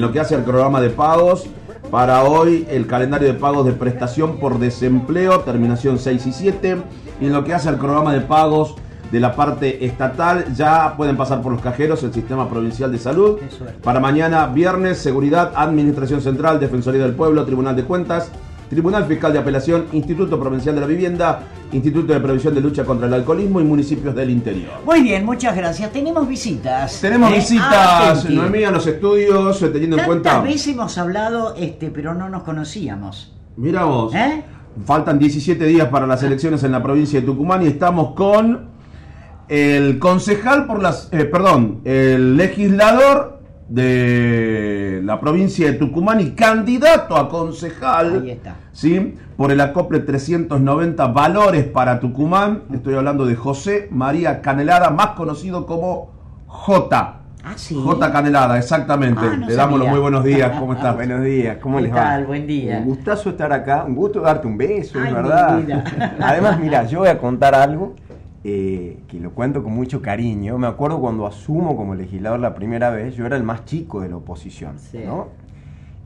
lo que hace el programa de pagos, para hoy el calendario de pagos de prestación por desempleo, terminación 6 y 7, y en lo que hace el programa de pagos de la parte estatal, ya pueden pasar por los cajeros el sistema provincial de salud. Para mañana, viernes, seguridad, administración central, defensoría del pueblo, tribunal de cuentas, Tribunal Fiscal de Apelación, Instituto Provincial de la Vivienda, Instituto de Previsión de Lucha contra el Alcoholismo y municipios del interior. Muy bien, muchas gracias. Tenemos visitas. Tenemos ¿eh? visitas, Noemí, a los estudios, eh, teniendo en cuenta. Tantas veces hemos hablado, este, pero no nos conocíamos. Mira vos. ¿Eh? Faltan 17 días para las elecciones en la provincia de Tucumán y estamos con el concejal por las. perdón, el legislador de la provincia de Tucumán y candidato a concejal Ahí está. ¿sí? por el acople 390 Valores para Tucumán. Estoy hablando de José María Canelada, más conocido como J. Ah, ¿sí? J. Canelada, exactamente. Ah, Le damos los muy buenos días. ¿Cómo estás? buenos días. ¿Cómo les va? Buen día. Un gustazo estar acá. Un gusto darte un beso, es verdad. Además, mira, yo voy a contar algo eh, que lo cuento con mucho cariño. Me acuerdo cuando asumo como legislador la primera vez, yo era el más chico de la oposición, ¿no?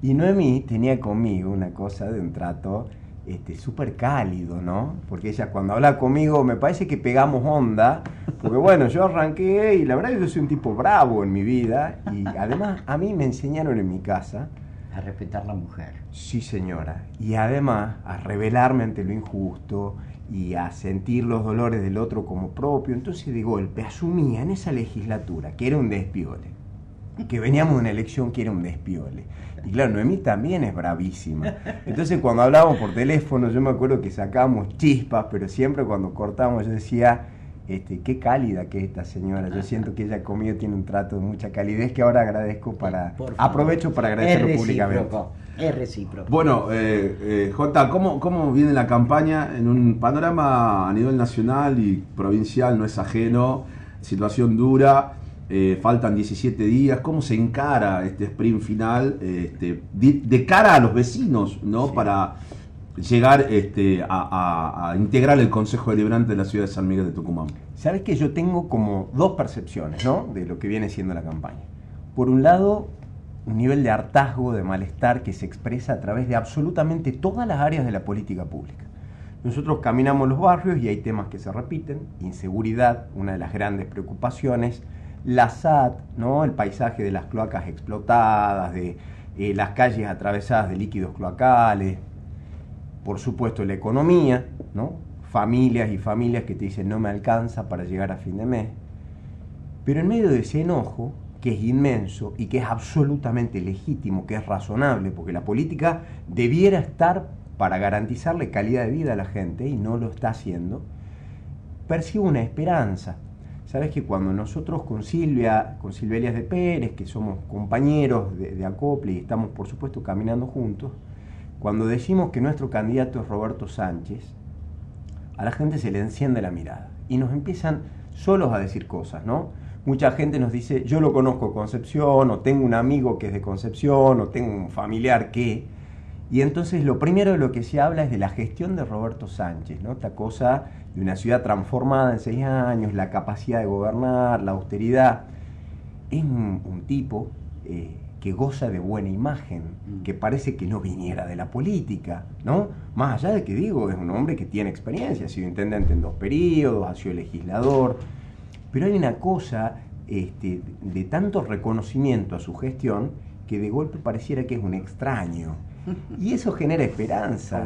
Y Noemí tenía conmigo una cosa de un trato este, súper cálido, ¿no? Porque ella cuando habla conmigo me parece que pegamos onda, porque bueno, yo arranqué y la verdad yo soy un tipo bravo en mi vida y además a mí me enseñaron en mi casa a respetar la mujer. Sí, señora. Y además a rebelarme ante lo injusto y a sentir los dolores del otro como propio. Entonces de golpe asumía en esa legislatura que era un despiole, que veníamos de una elección que era un despiole. Y claro, Noemí también es bravísima. Entonces cuando hablábamos por teléfono, yo me acuerdo que sacábamos chispas, pero siempre cuando cortábamos yo decía, este, qué cálida que es esta señora. Yo siento que ella conmigo tiene un trato de mucha calidez que ahora agradezco para... Aprovecho para agradecerlo públicamente. Es recíproco. Bueno, eh, eh, Jota, ¿cómo, ¿cómo viene la campaña en un panorama a nivel nacional y provincial? No es ajeno, situación dura, eh, faltan 17 días. ¿Cómo se encara este sprint final este, de, cara a los vecinos, ¿no? Para llegar este, a, integrar el Consejo Deliberante de la ciudad de San Miguel de Tucumán? Sabes que yo tengo como dos percepciones, ¿no? De lo que viene siendo la campaña. Por un lado, un nivel de hartazgo, de malestar que se expresa a través de absolutamente todas las áreas de la política pública. Nosotros caminamos los barrios y hay temas que se repiten, inseguridad, una de las grandes preocupaciones, la SAT, ¿no? el paisaje de las cloacas explotadas, de eh, las calles atravesadas de líquidos cloacales, por supuesto la economía, ¿no? familias y familias que te dicen no me alcanza para llegar a fin de mes. Pero en medio de ese enojo que es inmenso y que es absolutamente legítimo, que es razonable, porque la política debiera estar para garantizarle calidad de vida a la gente y no lo está haciendo, percibo una esperanza. Sabes que cuando nosotros con Silvia, con Silvia Elias de Pérez, que somos compañeros de, de acople y estamos por supuesto caminando juntos, cuando decimos que nuestro candidato es Roberto Sánchez, a la gente se le enciende la mirada y nos empiezan solos a decir cosas, ¿no? Mucha gente nos dice, yo lo conozco Concepción, o tengo un amigo que es de Concepción, o tengo un familiar que... Y entonces lo primero de lo que se habla es de la gestión de Roberto Sánchez, ¿no? Esta cosa de una ciudad transformada en seis años, la capacidad de gobernar, la austeridad. Es un, tipo eh, que goza de buena imagen, mm. que parece que no viniera de la política, ¿no? Más allá de que digo, es un hombre que tiene experiencia, ha sido intendente en dos periodos, ha sido legislador pero hay una cosa este, de tanto reconocimiento a su gestión que de golpe pareciera que es un extraño. Y eso genera esperanza.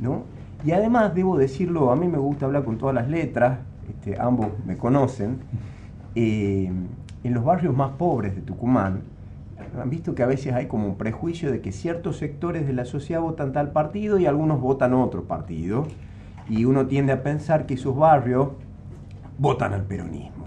no? Y además, debo decirlo, a mí me gusta hablar con todas las letras, este, ambos me conocen. Eh, en los barrios más pobres de Tucumán, han visto que a veces hay como un prejuicio de que ciertos sectores de la sociedad votan tal partido y algunos votan otro partido. Y uno tiende a pensar que esos barrios votan al peronismo.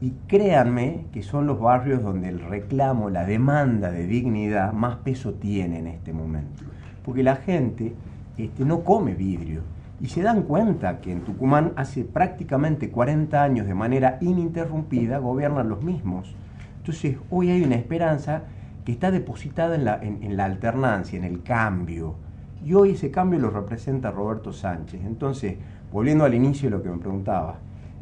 Y créanme que son los barrios donde el reclamo, la demanda de dignidad más peso tiene en este momento. Porque la gente este, no come vidrio. Y se dan cuenta que en Tucumán hace prácticamente 40 años de manera ininterrumpida gobiernan los mismos. Entonces hoy hay una esperanza que está depositada en la, en la alternancia, en el cambio. Y hoy ese cambio lo representa Roberto Sánchez. Entonces, volviendo al inicio de lo que me preguntaba,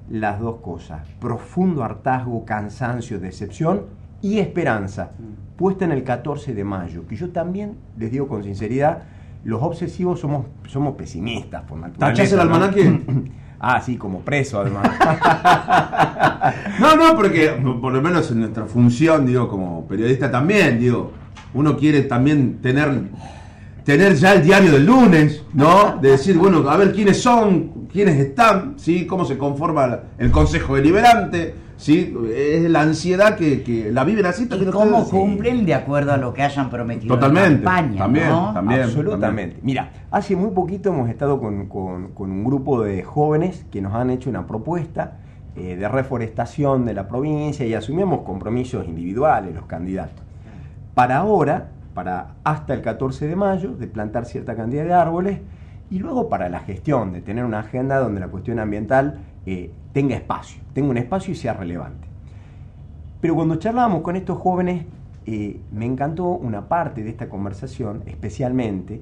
las dos cosas, profundo hartazgo, cansancio, decepción y esperanza, puesta en el 14 de mayo, que yo también les digo con sinceridad, los obsesivos somos, somos pesimistas por naturaleza. ¿Tachás el almanaque? Ah, sí, como preso además. No, no, porque por lo menos en nuestra función, digo, como periodista también, digo, uno quiere también tener tener ya el diario del lunes, ¿no? De decir, bueno, a ver quiénes son, quiénes están, ¿sí? Cómo se conforma el Consejo Deliberante, ¿sí? Es la ansiedad que, que la viven así Y cómo ustedes. cumplen de acuerdo a lo que hayan prometido Totalmente, en campaña, también, ¿no? también. Absolutamente. Mira, hace muy poquito hemos estado con, con- con un grupo de jóvenes que nos han hecho una propuesta eh, de reforestación de la provincia y asumimos compromisos individuales los candidatos. Para ahora, para hasta el 14 de mayo, de plantar cierta cantidad de árboles y luego para la gestión, de tener una agenda donde la cuestión ambiental eh, tenga espacio, tenga un espacio y sea relevante. Pero cuando charlábamos con estos jóvenes, eh, me encantó una parte de esta conversación, especialmente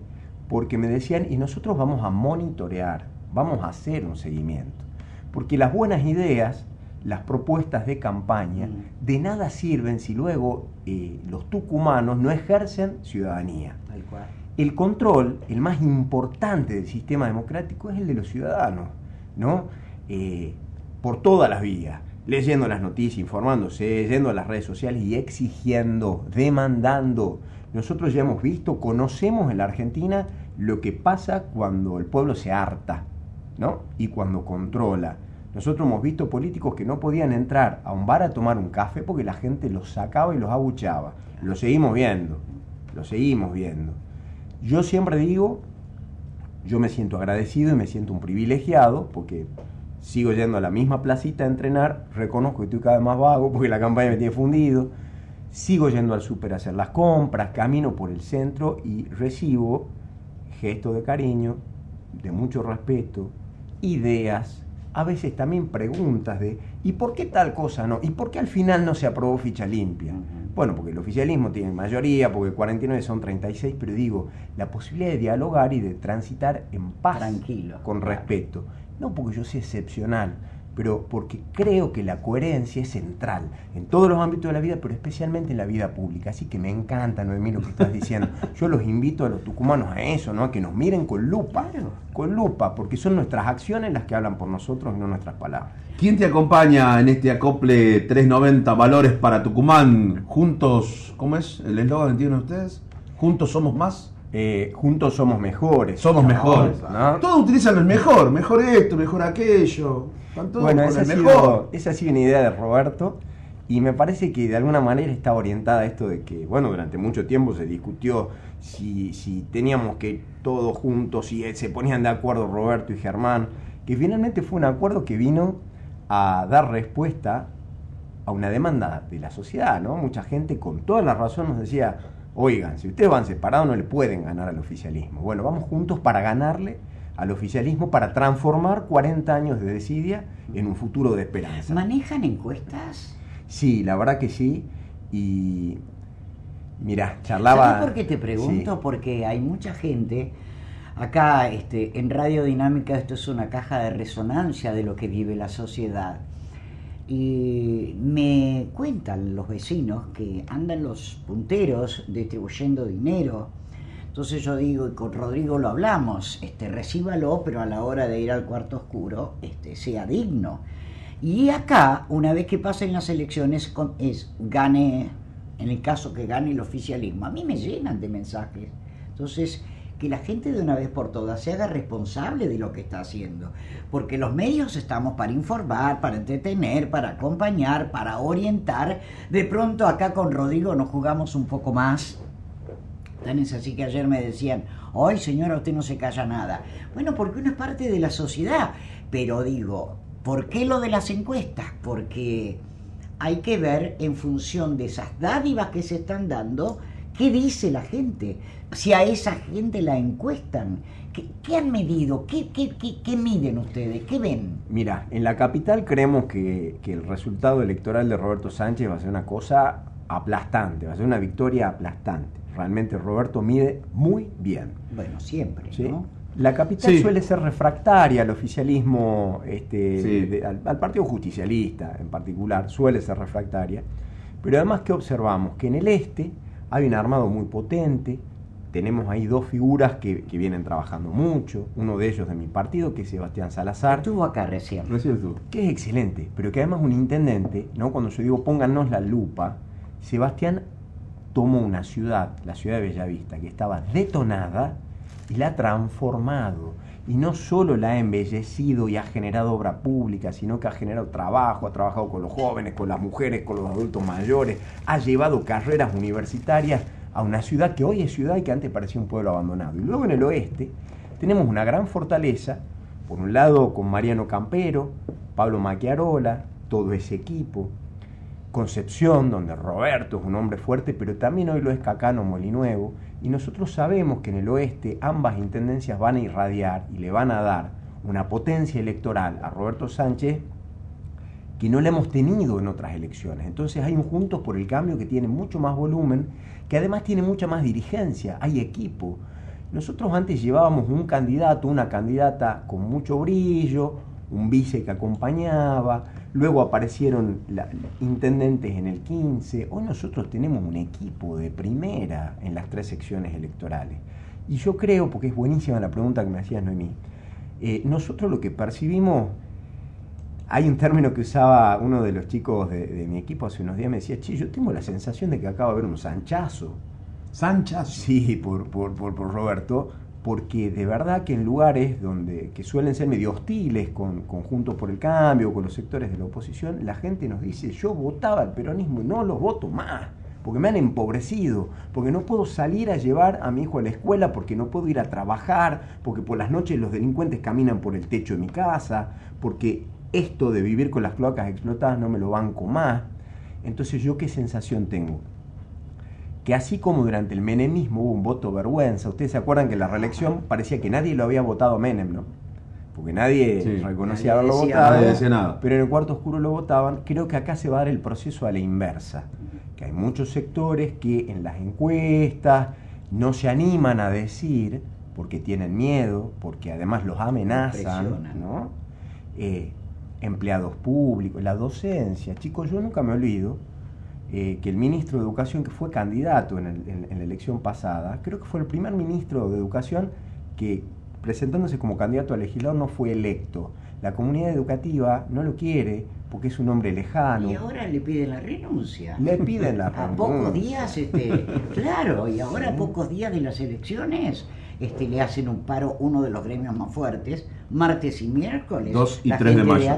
porque me decían, y nosotros vamos a monitorear, vamos a hacer un seguimiento. Porque las buenas ideas, las propuestas de campaña, Mm. de nada sirven si luego eh, los tucumanos no ejercen ciudadanía. Tal cual. El control, el más importante del sistema democrático, es el de los ciudadanos, ¿no? Eh, por todas las vías, leyendo las noticias, informándose, yendo a las redes sociales y exigiendo, demandando. Nosotros ya hemos visto, conocemos en la Argentina lo que pasa cuando el pueblo se harta, ¿no? Y cuando controla. Nosotros hemos visto políticos que no podían entrar a un bar a tomar un café porque la gente los sacaba y los abuchaba. Lo seguimos viendo, lo seguimos viendo. Yo siempre digo, yo me siento agradecido y me siento un privilegiado porque sigo yendo a la misma placita a entrenar, reconozco que estoy cada vez más vago porque la campaña me tiene fundido, sigo yendo al súper a hacer las compras, camino por el centro y recibo gestos de cariño, de mucho respeto, ideas, a veces también preguntas de ¿y por qué tal cosa no? ¿Y por qué al final no se aprobó ficha limpia? Bueno, porque el oficialismo tiene mayoría, porque 49 son 36, pero digo, la posibilidad de dialogar y de transitar en paz, Tranquilo. con Claro. respeto. No porque yo sea excepcional, pero porque creo que la coherencia es central en todos los ámbitos de la vida, pero especialmente en la vida pública. Así que me encanta, Noemí, lo que estás diciendo. Yo los invito a los tucumanos a eso, ¿no? A que nos miren con lupa, con lupa, porque son nuestras acciones las que hablan por nosotros y no nuestras palabras. ¿Quién te acompaña en este acople 390 Valores para Tucumán? Juntos, ¿cómo es el eslogan que tienen ustedes? Juntos somos más. Eh, juntos somos mejores. Somos ¿no? mejores. ¿no? Todos utilizan el mejor, mejor esto, mejor aquello. Están todos Bueno, esa ha, sido, mejor. esa ha sido una idea de Roberto y me parece que de alguna manera está orientada a esto de que, bueno, durante mucho tiempo se discutió si, si teníamos que ir todos juntos, si se ponían de acuerdo Roberto y Germán, que finalmente fue un acuerdo que vino a dar respuesta a una demanda de la sociedad, ¿no? Mucha gente con toda la razón nos decía, oigan, si ustedes van separados no le pueden ganar al oficialismo. Bueno, vamos juntos para ganarle al oficialismo, para transformar 40 años de desidia en un futuro de esperanza. ¿Manejan encuestas? Sí, la verdad que sí. Y mira, charlaba... ¿Sabes por qué te pregunto? Sí. Porque hay mucha gente. Acá este, en Radio Dinámica esto es una caja de resonancia de lo que vive la sociedad. Y me cuentan los vecinos que andan los punteros distribuyendo dinero. Entonces yo digo, y con Rodrigo lo hablamos, este, recíbalo, pero a la hora de ir al cuarto oscuro, este, sea digno. Y acá, una vez que pasen las elecciones, es gane, en el caso que gane el oficialismo, a mí me llenan de mensajes. Entonces, que la gente de una vez por todas se haga responsable de lo que está haciendo. Porque los medios estamos para informar, para entretener, para acompañar, para orientar. De pronto acá con Rodrigo nos jugamos un poco más. Tan es así que ayer me decían, hoy señora, usted no se calla nada. Bueno, porque uno es parte de la sociedad. Pero digo, ¿por qué lo de las encuestas? Porque hay que ver en función de esas dádivas que se están dando, qué dice la gente. Si a esa gente la encuestan, ¿qué, qué han medido? ¿Qué, qué, qué, qué miden ustedes? ¿Qué ven? Mira, en la capital creemos que, que el resultado electoral de Roberto Sánchez va a ser una cosa aplastante, va a ser una victoria aplastante. Realmente Roberto mide muy bien. Bueno, siempre, ¿sí? ¿no? La capital Sí. suele ser refractaria al oficialismo, este, Sí. de- al, al partido justicialista en particular, suele ser refractaria. Pero además, ¿qué observamos? Que en el este hay un armado muy potente, tenemos ahí dos figuras que, vienen trabajando mucho, uno de ellos de mi partido, que es Sebastián Salazar. Estuvo acá recién. Recién estuvo. Que es excelente, pero que además un intendente, ¿no? Cuando yo digo pónganos la lupa, Sebastián tomó una ciudad, la ciudad de Bellavista, que estaba detonada y la ha transformado. Y no solo la ha embellecido y ha generado obra pública, sino que ha generado trabajo, ha trabajado con los jóvenes, con las mujeres, con los adultos mayores, ha llevado carreras universitarias a una ciudad que hoy es ciudad y que antes parecía un pueblo abandonado. Y luego en el oeste tenemos una gran fortaleza, por un lado con Mariano Campero, Pablo Maquiarola, todo ese equipo, Concepción, donde Roberto es un hombre fuerte, pero también hoy lo es Cacano Molinuevo, y nosotros sabemos que en el oeste ambas intendencias van a irradiar y le van a dar una potencia electoral a Roberto Sánchez que no le hemos tenido en otras elecciones. Entonces hay un Juntos por el Cambio que tiene mucho más volumen, que además tiene mucha más dirigencia, hay equipo. Nosotros antes llevábamos un candidato, una candidata con mucho brillo, un vice que acompañaba, luego aparecieron intendentes en el 15, hoy nosotros tenemos un equipo de primera en las tres secciones electorales. Y yo creo, porque es buenísima la pregunta que me hacías Noemí, eh, nosotros lo que percibimos, hay un término que usaba uno de los chicos de, mi equipo hace unos días, me decía, che, yo tengo la sensación de que acaba de haber un sanchazo. ¿Sanchazo? Sí, por, por, por, por Roberto porque de verdad que en lugares donde que suelen ser medio hostiles con, Juntos por el Cambio, con los sectores de la oposición, la gente nos dice, yo votaba al peronismo y no lo voto más, porque me han empobrecido, porque no puedo salir a llevar a mi hijo a la escuela, porque no puedo ir a trabajar, porque por las noches los delincuentes caminan por el techo de mi casa, porque esto de vivir con las cloacas explotadas no me lo banco más. Entonces yo qué sensación tengo? Que así como durante el menemismo hubo un voto vergüenza, ustedes se acuerdan que en la reelección parecía que nadie lo había votado Menem, ¿no? Porque nadie reconocía haberlo votado, pero en el cuarto oscuro lo votaban. Creo que acá se va a dar el proceso a la inversa, que hay muchos sectores que en las encuestas no se animan a decir, porque tienen miedo, porque además los amenazan, ¿no? Eh, empleados públicos, la docencia. Chicos, yo nunca me olvido eh, que el ministro de Educación, que fue candidato en, la elección pasada, creo que fue el primer ministro de Educación que presentándose como candidato a legislador no fue electo. La comunidad educativa no lo quiere porque es un hombre lejano. Y ahora le piden la renuncia. Le piden la renuncia. A pocos días, este, claro, y ahora a pocos días de las elecciones este, le hacen un paro uno de los gremios más fuertes, martes y miércoles. 2 y 3 de mayo.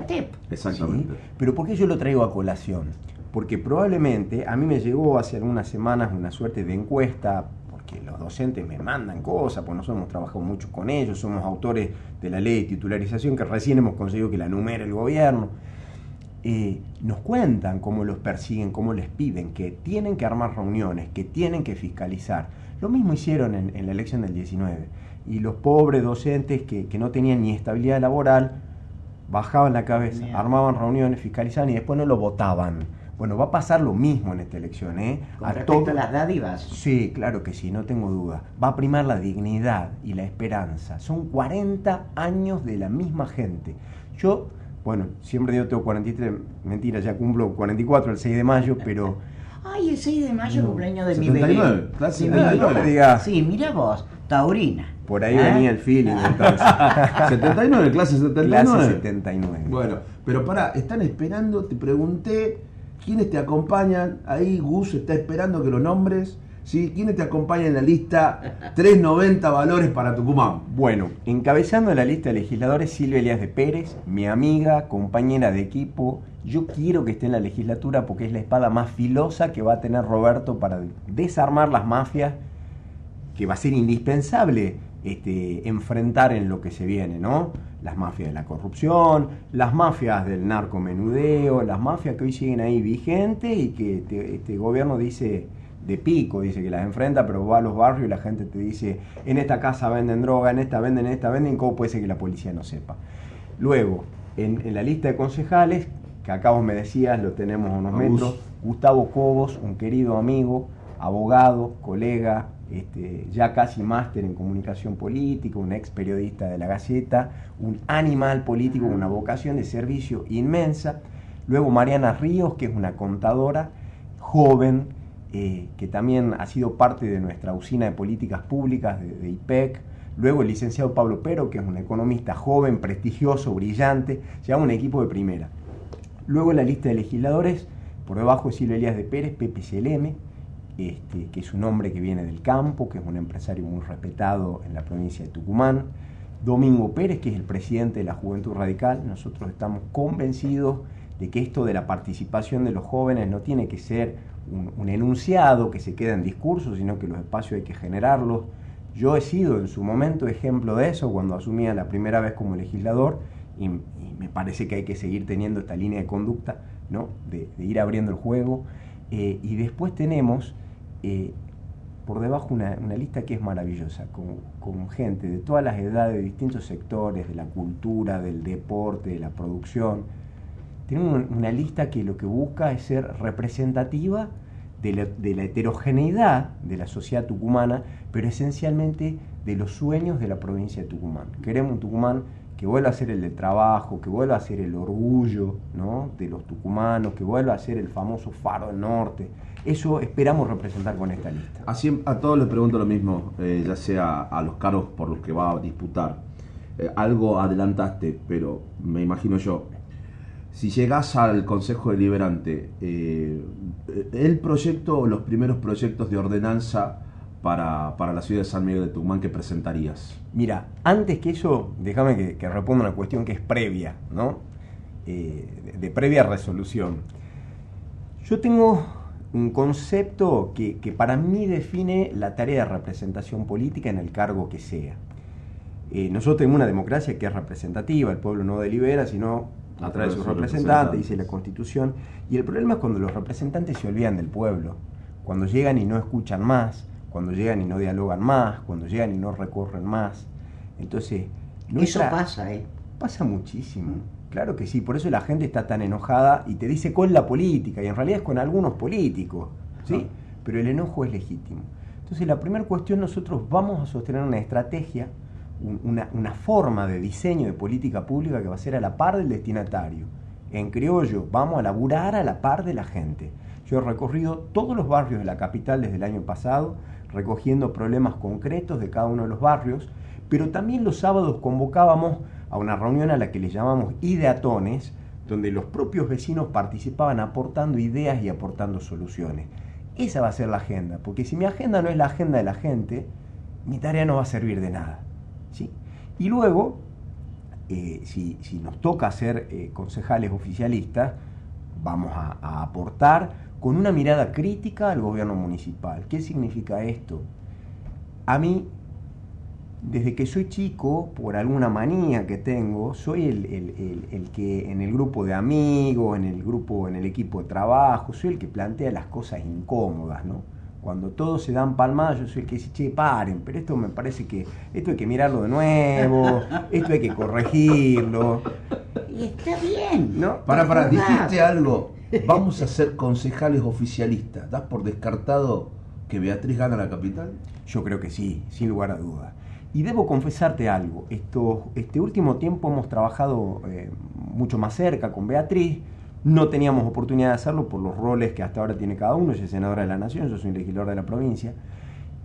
Exactamente. Pero ¿por qué yo lo traigo a colación? Porque probablemente a mí me llegó hace algunas semanas una suerte de encuesta, porque los docentes me mandan cosas, pues nosotros hemos trabajado mucho con ellos, somos autores de la ley de titularización que recién hemos conseguido que la numere el gobierno. Eh, nos cuentan cómo los persiguen, cómo les piden, que tienen que armar reuniones, que tienen que fiscalizar. Lo mismo hicieron en, la elección del 19. Y los pobres docentes que, no tenían ni estabilidad laboral, bajaban la cabeza, armaban reuniones, fiscalizaban y después no lo votaban. Bueno, va a pasar lo mismo en esta elección, ¿eh? ¿Con a respecto a las dádivas? Sí, claro que sí, no tengo duda. Va a primar la dignidad y la esperanza. Son 40 años de la misma gente. Yo, bueno, siempre digo tengo 43, mentira, ya cumplo 44 el 6 de mayo, pero... Ay, el 6 de mayo, no, cumpleaños de 79, mi bebé. Sí, no Sí, mira vos, taurina. Por ahí venía el feeling entonces. 79, clase 79. Clase 79. Bueno, pero para, están esperando, te pregunté ¿Quiénes te acompañan? Ahí Gus está esperando que lo nombres. ¿sí? ¿Quiénes te acompañan en la lista 390 valores para Tucumán? Bueno, encabezando la lista de legisladores Silvia Elías de Pérez, mi amiga, compañera de equipo. Yo quiero que esté en la legislatura porque es la espada más filosa que va a tener Roberto para desarmar las mafias, que va a ser indispensable este, enfrentar en lo que se viene, ¿no? Las mafias de la corrupción, las mafias del narcomenudeo, las mafias que hoy siguen ahí vigentes y que este, este, gobierno dice de pico, dice que las enfrenta, pero va a los barrios y la gente te dice, en esta casa venden droga, en esta venden, en esta venden, ¿cómo puede ser que la policía no sepa? Luego, en, la lista de concejales, que acá vos me decías, lo tenemos a unos metros, Gustavo Cobos, un querido amigo, abogado, colega, este, ya casi máster en comunicación política, un ex periodista de la Gaceta, un animal político con una vocación de servicio inmensa. Luego Mariana Ríos, que es una contadora, joven, eh, que también ha sido parte de nuestra usina de políticas públicas de, IPEC. Luego el licenciado Pablo Pero, que es un economista joven, prestigioso, brillante, lleva un equipo de primera. Luego la lista de legisladores, por debajo de Silvio Elías de Pérez, Pepe CLM, este, que es un hombre que viene del campo, que es un empresario muy respetado en la provincia de Tucumán. Domingo Pérez, que es el presidente de la Juventud Radical. Nosotros estamos convencidos de que esto de la participación de los jóvenes no tiene que ser un, un enunciado que se queda en discurso, sino que los espacios hay que generarlos. Yo he sido en su momento ejemplo de eso cuando asumía la primera vez como legislador y, me parece que hay que seguir teniendo esta línea de conducta, ¿no? de, de ir abriendo el juego. Eh, y después tenemos eh, por debajo una, lista que es maravillosa, con, con, gente de todas las edades, de distintos sectores, de la cultura, del deporte, de la producción. Tenemos una lista que lo que busca es ser representativa de la, de la heterogeneidad de la sociedad tucumana, pero esencialmente de los sueños de la provincia de Tucumán. Queremos un Tucumán que vuelva a ser el del trabajo, que vuelva a ser el orgullo ¿no? de los tucumanos, que vuelva a ser el famoso faro del norte. Eso esperamos representar con esta lista. Así a todos les pregunto lo mismo, eh, ya sea a los cargos por los que va a disputar. Eh, algo adelantaste, pero me imagino yo. Si llegás al Consejo Deliberante, eh, el proyecto los primeros proyectos de ordenanza para, para, la ciudad de San Miguel de Tucumán que presentarías? Mira, antes que eso, déjame que, que responda una cuestión que es previa, ¿no? Eh, de, de, previa resolución. Yo tengo un concepto que, que, para mí define la tarea de representación política en el cargo que sea. Eh, nosotros tenemos una democracia que es representativa, el pueblo no delibera, sino a través de sus representantes, dice la Constitución, y el problema es cuando los representantes se olvidan del pueblo, cuando llegan y no escuchan más, cuando llegan y no dialogan más, cuando llegan y no recorren más. Entonces, nuestra... eso pasa, ¿eh? Pasa muchísimo. Claro que sí, por eso la gente está tan enojada y te dice con la política, y en realidad es con algunos políticos, ¿sí? Pero el enojo es legítimo. Entonces, la primera cuestión, nosotros vamos a sostener una estrategia, una, una forma de diseño de política pública que va a ser a la par del destinatario. En criollo, vamos a laburar a la par de la gente. Yo he recorrido todos los barrios de la capital desde el año pasado, recogiendo problemas concretos de cada uno de los barrios, pero también los sábados convocábamos a una reunión a la que le llamamos ideatones, donde los propios vecinos participaban aportando ideas y aportando soluciones. Esa va a ser la agenda, porque si mi agenda no es la agenda de la gente, mi tarea no va a servir de nada. ¿sí? Y luego, eh, si, si, nos toca ser eh, concejales oficialistas, vamos a, aportar con una mirada crítica al gobierno municipal. ¿Qué significa esto? A mí, desde que soy chico, por alguna manía que tengo, soy el, el, el, el, que en el grupo de amigos, en el grupo, en el equipo de trabajo, soy el que plantea las cosas incómodas, ¿no? Cuando todos se dan palmadas, yo soy el que dice, che, paren, pero esto me parece que esto hay que mirarlo de nuevo, esto hay que corregirlo. Y está bien. ¿No? Para, para, dijiste algo vamos a ser concejales oficialistas. ¿Das por descartado que Beatriz gana la capital? Yo creo que sí, sin lugar a dudas. Y debo confesarte algo, Esto, este último tiempo hemos trabajado eh, mucho más cerca con Beatriz, no teníamos oportunidad de hacerlo por los roles que hasta ahora tiene cada uno, ella es senadora de la Nación, yo soy legislador de la provincia,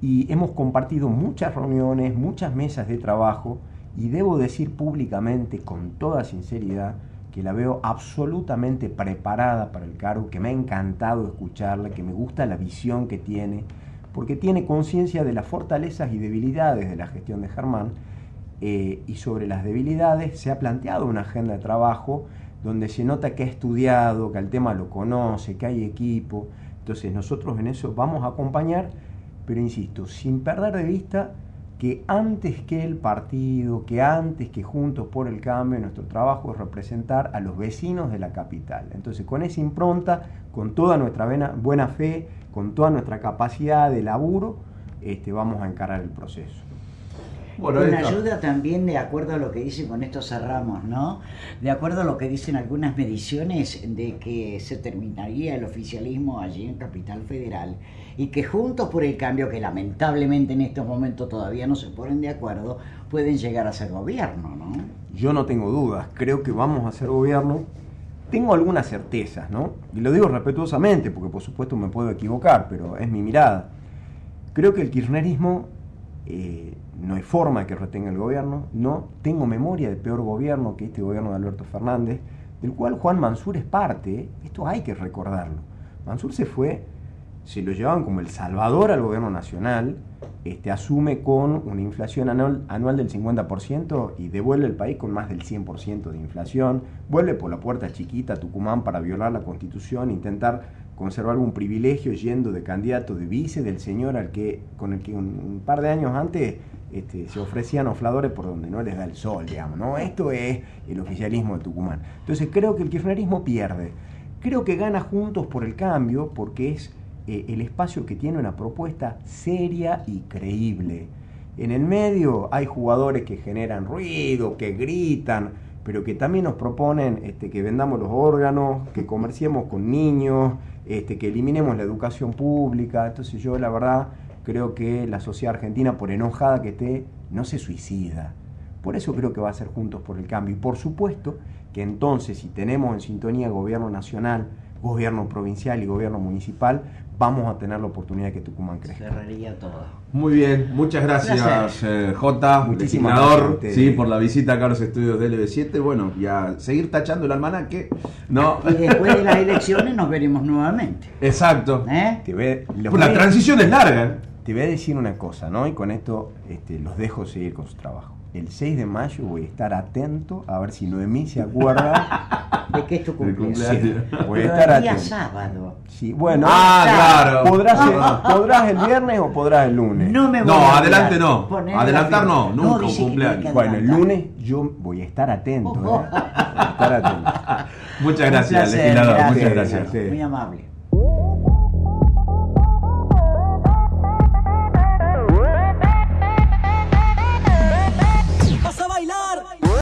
y hemos compartido muchas reuniones, muchas mesas de trabajo, y debo decir públicamente, con toda sinceridad, que la veo absolutamente preparada para el cargo, que me ha encantado escucharla, que me gusta la visión que tiene, porque tiene conciencia de las fortalezas y debilidades de la gestión de Germán, eh, y sobre las debilidades se ha planteado una agenda de trabajo donde se nota que ha estudiado, que el tema lo conoce, que hay equipo, entonces nosotros en eso vamos a acompañar, pero insisto, sin perder de vista que antes que el partido, que antes que Juntos por el Cambio, nuestro trabajo es representar a los vecinos de la capital. Entonces, con esa impronta, con toda nuestra buena fe, con toda nuestra capacidad de laburo, este, vamos a encarar el proceso. Bueno, con ayuda también de acuerdo a lo que dicen, con esto cerramos, ¿no? De acuerdo a lo que dicen algunas mediciones de que se terminaría el oficialismo allí en Capital Federal y que juntos por el cambio, que lamentablemente en estos momentos todavía no se ponen de acuerdo, pueden llegar a ser gobierno, ¿no? Yo no tengo dudas, creo que vamos a ser gobierno Tengo algunas certezas, ¿no? Y lo digo respetuosamente, porque por supuesto me puedo equivocar, pero es mi mirada. Creo que el kirchnerismo eh, no hay forma que retenga el gobierno, no tengo memoria de peor gobierno que este gobierno de Alberto Fernández, del cual Juan Mansur es parte, esto hay que recordarlo. Mansur se fue, se lo llevaban como el salvador al gobierno nacional, este, asume con una inflación anual, anual del 50% y devuelve el país con más del 100% de inflación, vuelve por la puerta chiquita a Tucumán para violar la constitución, intentar conservar algún privilegio yendo de candidato de vice del señor al que, con el que un, par de años antes este, se ofrecían ofladores por donde no les da el sol, digamos, ¿no? Esto es el oficialismo de Tucumán. Entonces creo que el kirchnerismo pierde. Creo que gana Juntos por el Cambio porque es eh, el espacio que tiene una propuesta seria y creíble. En el medio hay jugadores que generan ruido, que gritan, pero que también nos proponen este, que vendamos los órganos, que comerciemos con niños, este, que eliminemos la educación pública. Entonces yo la verdad creo que la sociedad argentina, por enojada que esté, no se suicida. Por eso creo que va a ser Juntos por el Cambio. Y por supuesto que entonces, si tenemos en sintonía gobierno nacional, gobierno provincial y gobierno municipal, vamos a tener la oportunidad de que Tucumán crezca. Cerraría todo. Muy bien, muchas gracias eh, J, Muchísimas gracias. sí, por la visita acá a los estudios de LB7. Bueno, y a seguir tachando el almanaque. No, Y después de las elecciones nos veremos nuevamente. exacto. ¿Eh? Te ve- los La transición es larga. ¿eh? Te voy a decir una cosa, ¿no? Y con esto este, los dejo seguir con su trabajo. El 6 de mayo voy a estar atento a ver si Noemí se acuerda. ¿De qué es tu cumpleaños? Sí, voy a Pero estar el día atento. sábado. Sí, bueno, Ah, claro. ¿podrás, el, ¿podrás el viernes o podrás el lunes? No me voy No, a adelante no. Adelantar la no, nunca un dice que cumpleaños. que Bueno, el lunes yo voy a estar atento. ¿eh? Voy a estar atento. Muchas Un gracias, placer, legislador. gracias. Muchas gracias. Muy amable.